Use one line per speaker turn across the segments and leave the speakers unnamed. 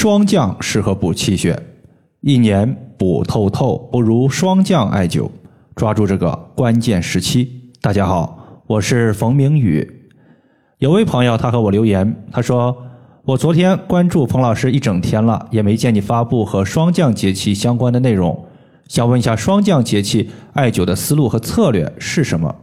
霜降适合补气血，一年补透透不如霜降艾灸。抓住这个关键时期。大家好，我是冯明宇。有位朋友他和我留言，他说我昨天关注冯老师一整天了，也没见你发布和霜降节气相关的内容，想问一下霜降节气艾灸的思路和策略是什么？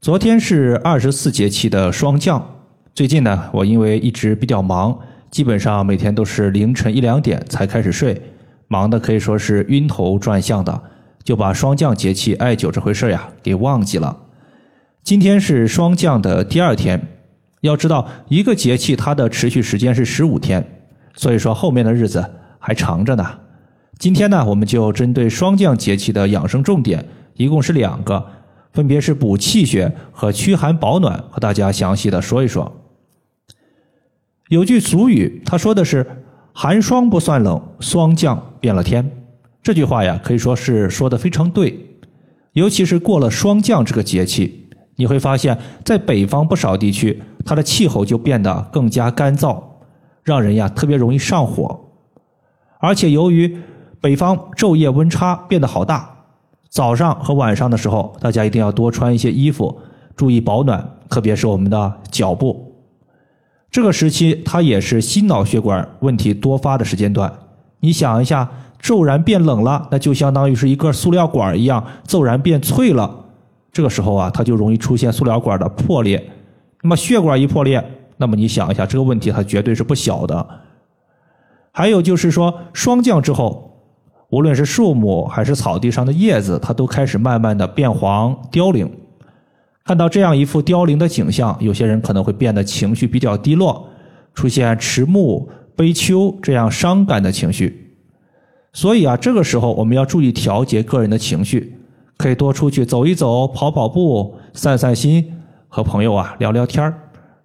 昨天是二十四节气的霜降，最近呢，我因为一直比较忙。基本上每天都是凌晨一两点才开始睡，忙的可以说是晕头转向的，就把霜降节气艾灸这回事呀给忘记了。今天是霜降的第二天，要知道一个节气它的持续时间是十五天，所以说后面的日子还长着呢。今天呢，我们就针对霜降节气的养生重点，一共是两个，分别是补气血和驱寒保暖，和大家详细的说一说。有句俗语，他说的是“寒霜不算冷，霜降变了天”。这句话呀，可以说是说的非常对。尤其是过了霜降这个节气，你会发现在北方不少地区，它的气候就变得更加干燥，让人呀特别容易上火。而且由于北方昼夜温差变得好大，早上和晚上的时候，大家一定要多穿一些衣服，注意保暖，特别是我们的脚部。这个时期，它也是心脑血管问题多发的时间段。你想一下，骤然变冷了，那就相当于是一个塑料管一样，骤然变脆了。这个时候啊，它就容易出现塑料管的破裂。那么血管一破裂，那么你想一下，这个问题它绝对是不小的。还有就是说，霜降之后，无论是树木还是草地上的叶子，它都开始慢慢的变黄凋零。看到这样一幅凋零的景象，有些人可能会变得情绪比较低落，出现迟暮、悲秋这样伤感的情绪。所以啊，这个时候我们要注意调节个人的情绪，可以多出去走一走、跑跑步、散散心，和朋友啊聊聊天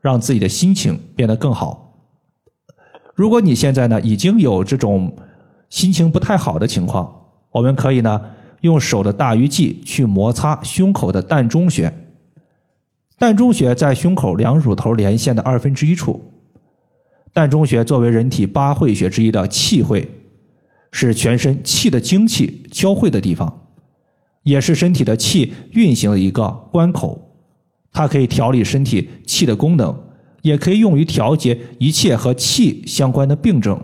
让自己的心情变得更好。如果你现在呢已经有这种心情不太好的情况，我们可以呢用手的大鱼际去摩擦胸口的膻中穴。膻中穴在胸口两乳头连线的二分之一处。膻中穴作为人体八会穴之一的气会，是全身气的精气交汇的地方，也是身体的气运行的一个关口。它可以调理身体气的功能，也可以用于调节一切和气相关的病症，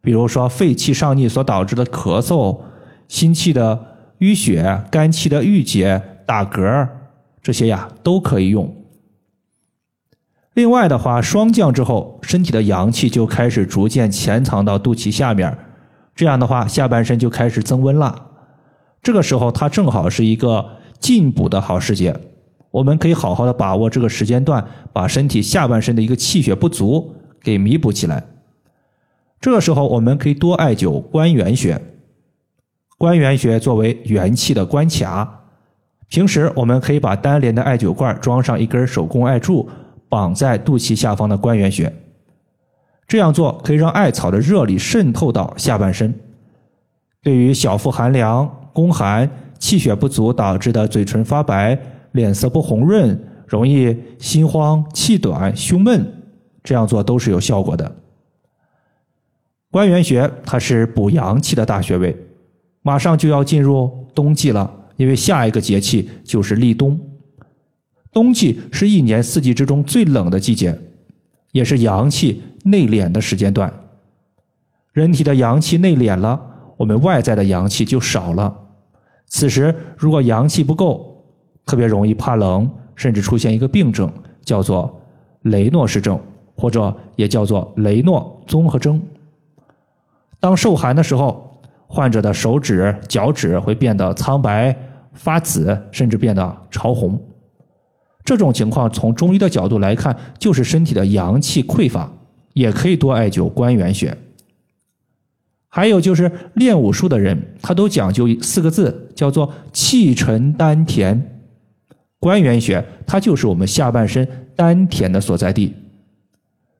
比如说肺气上逆所导致的咳嗽、心气的淤血、肝气的郁结、打嗝。这些呀都可以用。另外的话，霜降之后，身体的阳气就开始逐渐潜藏到肚脐下面，这样的话，下半身就开始增温了。这个时候，它正好是一个进补的好时节，我们可以好好的把握这个时间段，把身体下半身的一个气血不足给弥补起来。这个时候，我们可以多艾灸关元穴。关元穴作为元气的关卡。平时我们可以把单连的艾灸罐装上一根手工艾柱，绑在肚脐下方的关元穴。这样做可以让艾草的热力渗透到下半身，对于小腹寒凉、宫寒、气血不足导致的嘴唇发白、脸色不红润、容易心慌、气短、胸闷，这样做都是有效果的。关元穴它是补阳气的大穴位，马上就要进入冬季了。因为下一个节气就是立冬，冬季是一年四季之中最冷的季节，也是阳气内敛的时间段。人体的阳气内敛了，我们外在的阳气就少了。此时如果阳气不够，特别容易怕冷，甚至出现一个病症，叫做雷诺氏症，或者也叫做雷诺综合征。当受寒的时候。患者的手指、脚趾会变得苍白、发紫，甚至变得潮红。这种情况从中医的角度来看，就是身体的阳气匮乏，也可以多艾灸关元穴。还有就是练武术的人，他都讲究四个字，叫做气沉丹田。关元穴它就是我们下半身丹田的所在地。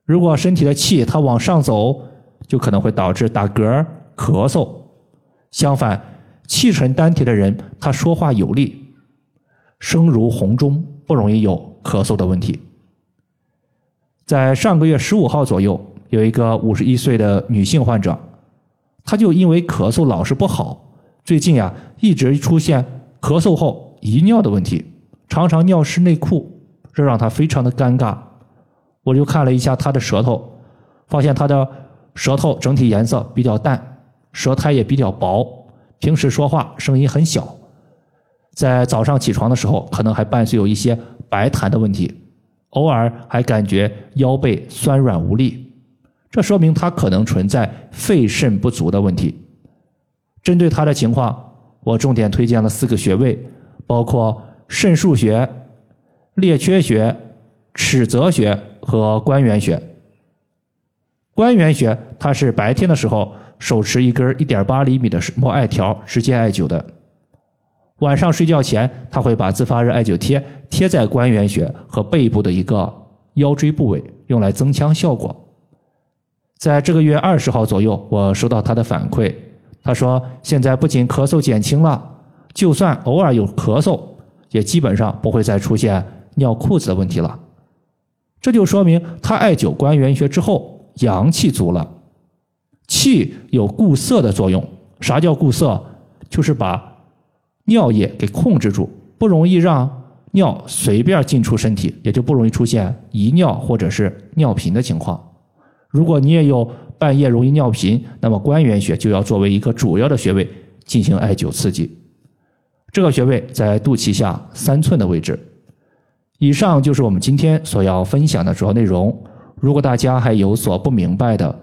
如果身体的气它往上走，就可能会导致打嗝、咳嗽。相反，气沉丹田的人，他说话有力，声如洪钟，不容易有咳嗽的问题。在上个月十五号左右，有一个五十一岁的女性患者，她就因为咳嗽老是不好，最近呀一直出现咳嗽后遗尿的问题，常常尿湿内裤，这让她非常的尴尬。我就看了一下她的舌头，发现她的舌头整体颜色比较淡，舌苔也比较薄，平时说话声音很小，在早上起床的时候可能还伴随有一些白痰的问题。偶尔还感觉腰背酸软无力，这说明他可能存在肺肾不足的问题。针对他的情况，我重点推荐了四个穴位，包括肾腧穴、列缺穴、尺泽穴和关元穴。关元穴，它是白天的时候手持一根一点八厘米的摩艾条直接艾灸的。晚上睡觉前，他会把自发热艾灸贴贴在关元穴和背部的一个腰椎部位，用来增强效果。在这个月二十号左右，我收到他的反馈，他说现在不仅咳嗽减轻了，就算偶尔有咳嗽，也基本上不会再出现尿裤子的问题了。这就说明他艾灸关元穴之后，阳气足了，气有固涩的作用。啥叫固涩？就是把尿液给控制住，不容易让尿随便进出身体，也就不容易出现遗尿或者是尿频的情况。如果你也有半夜容易尿频，那么关元穴就要作为一个主要的穴位进行艾灸刺激。这个穴位在肚脐下三寸的位置。以上就是我们今天所要分享的主要内容。如果大家还有所不明白的，